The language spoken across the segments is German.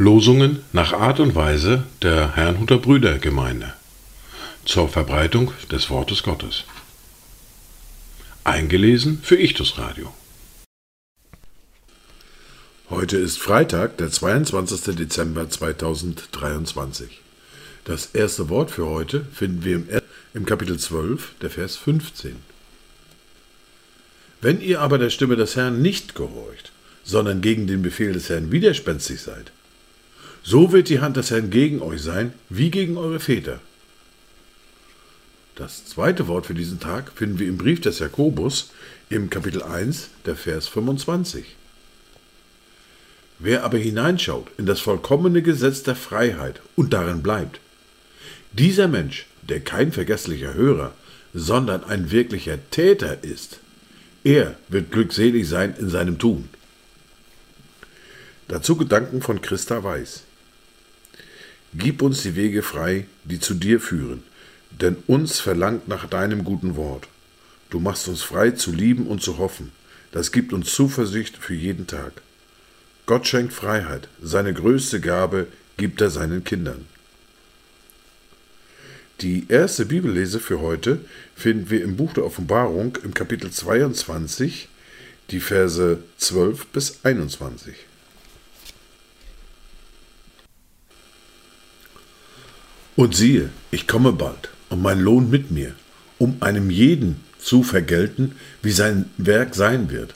Losungen nach Art und Weise der Herrnhuter Brüdergemeinde zur Verbreitung des Wortes Gottes. Eingelesen für Ichtus Radio. Heute ist Freitag, der 22. Dezember 2023. Das erste Wort für heute finden wir im, im Kapitel 12, der Vers 15. Wenn ihr aber der Stimme des Herrn nicht gehorcht, sondern gegen den Befehl des Herrn widerspenstig seid, so wird die Hand des Herrn gegen euch sein, wie gegen eure Väter. Das zweite Wort für diesen Tag finden wir im Brief des Jakobus im Kapitel 1, der Vers 25. Wer aber hineinschaut in das vollkommene Gesetz der Freiheit und darin bleibt, dieser Mensch, der kein vergesslicher Hörer, sondern ein wirklicher Täter ist, er wird glückselig sein in seinem Tun. Dazu Gedanken von Christa Weiß. Gib uns die Wege frei, die zu dir führen, denn uns verlangt nach deinem guten Wort. Du machst uns frei zu lieben und zu hoffen. Das gibt uns Zuversicht für jeden Tag. Gott schenkt Freiheit, seine größte Gabe gibt er seinen Kindern. Die erste Bibellese für heute finden wir im Buch der Offenbarung im Kapitel 22, die Verse 12 bis 21. Und siehe, ich komme bald, und mein Lohn mit mir, um einem jeden zu vergelten, wie sein Werk sein wird.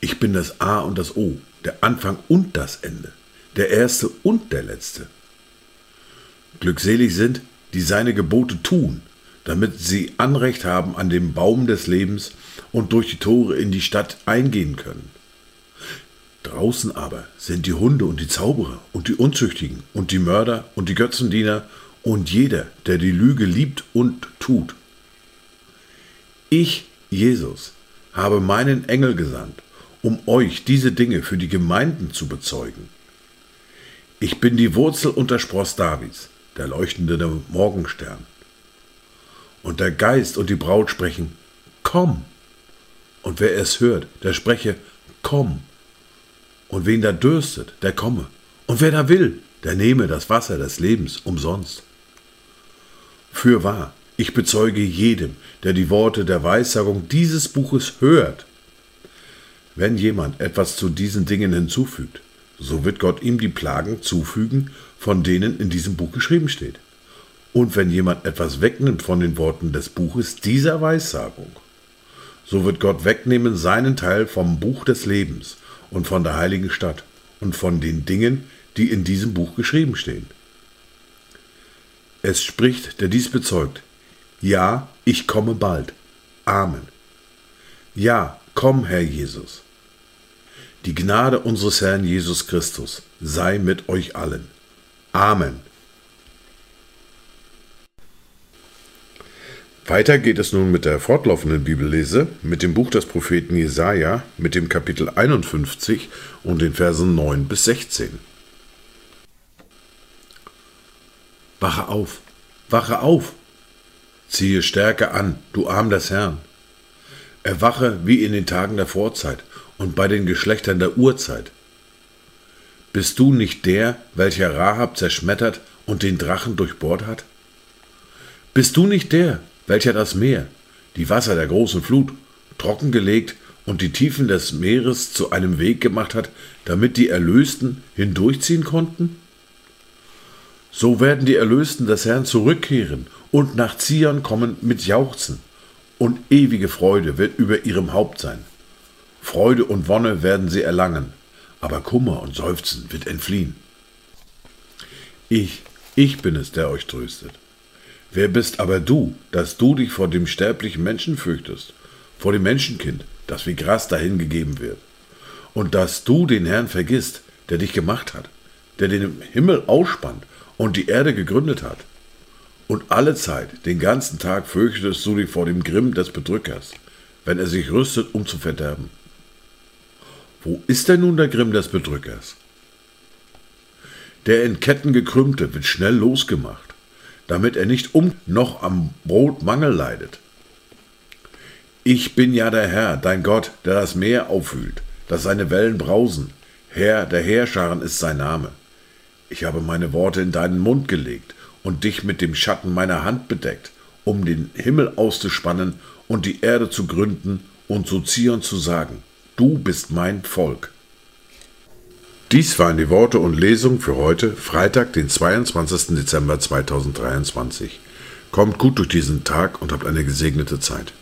Ich bin das A und das O, der Anfang und das Ende, der Erste und der Letzte. Glückselig sind, die seine Gebote tun, damit sie Anrecht haben an dem Baum des Lebens und durch die Tore in die Stadt eingehen können. Draußen aber sind die Hunde und die Zauberer und die Unzüchtigen und die Mörder und die Götzendiener und jeder, der die Lüge liebt und tut. Ich, Jesus, habe meinen Engel gesandt, um euch diese Dinge für die Gemeinden zu bezeugen. Ich bin die Wurzel und der Spross Davids, der leuchtende Morgenstern. Und der Geist und die Braut sprechen, komm. Und wer es hört, der spreche, komm. Und wen da dürstet, der komme. Und wer da will, der nehme das Wasser des Lebens umsonst. Fürwahr, ich bezeuge jedem, der die Worte der Weissagung dieses Buches hört. Wenn jemand etwas zu diesen Dingen hinzufügt, so wird Gott ihm die Plagen zufügen, von denen in diesem Buch geschrieben steht. Und wenn jemand etwas wegnimmt von den Worten des Buches dieser Weissagung, so wird Gott wegnehmen seinen Teil vom Buch des Lebens und von der heiligen Stadt und von den Dingen, die in diesem Buch geschrieben stehen. Es spricht, der dies bezeugt. Ja, ich komme bald. Amen. Ja, komm, Herr Jesus. Die Gnade unseres Herrn Jesus Christus sei mit euch allen. Amen. Weiter geht es nun mit der fortlaufenden Bibellese, mit dem Buch des Propheten Jesaja, mit dem Kapitel 51 und den Versen 9 bis 16. Wache auf, wache auf, ziehe Stärke an, du Arm des Herrn. Erwache wie in den Tagen der Vorzeit und bei den Geschlechtern der Urzeit. Bist du nicht der, welcher Rahab zerschmettert und den Drachen durchbohrt hat? Bist du nicht der, welcher das Meer, die Wasser der großen Flut, trockengelegt und die Tiefen des Meeres zu einem Weg gemacht hat, damit die Erlösten hindurchziehen konnten? So werden die Erlösten des Herrn zurückkehren und nach Zion kommen mit Jauchzen, und ewige Freude wird über ihrem Haupt sein. Freude und Wonne werden sie erlangen, aber Kummer und Seufzen wird entfliehen. Ich, ich bin es, der euch tröstet. Wer bist aber du, dass du dich vor dem sterblichen Menschen fürchtest, vor dem Menschenkind, das wie Gras dahingegeben wird, und dass du den Herrn vergisst, der dich gemacht hat, der den Himmel ausspannt und die Erde gegründet hat. Und alle Zeit, den ganzen Tag fürchtest du dich vor dem Grimm des Bedrückers, wenn er sich rüstet, um zu verderben. Wo ist denn nun der Grimm des Bedrückers? Der in Ketten gekrümmte wird schnell losgemacht damit er nicht um noch am Brotmangel leidet. Ich bin ja der Herr, dein Gott, der das Meer aufwühlt, dass seine Wellen brausen. Herr der Heerscharen ist sein Name. Ich habe meine Worte in deinen Mund gelegt und dich mit dem Schatten meiner Hand bedeckt, um den Himmel auszuspannen und die Erde zu gründen und zu Zion zu sagen, du bist mein Volk. Dies waren die Worte und Lesungen für heute, Freitag, den 22. Dezember 2023. Kommt gut durch diesen Tag und habt eine gesegnete Zeit.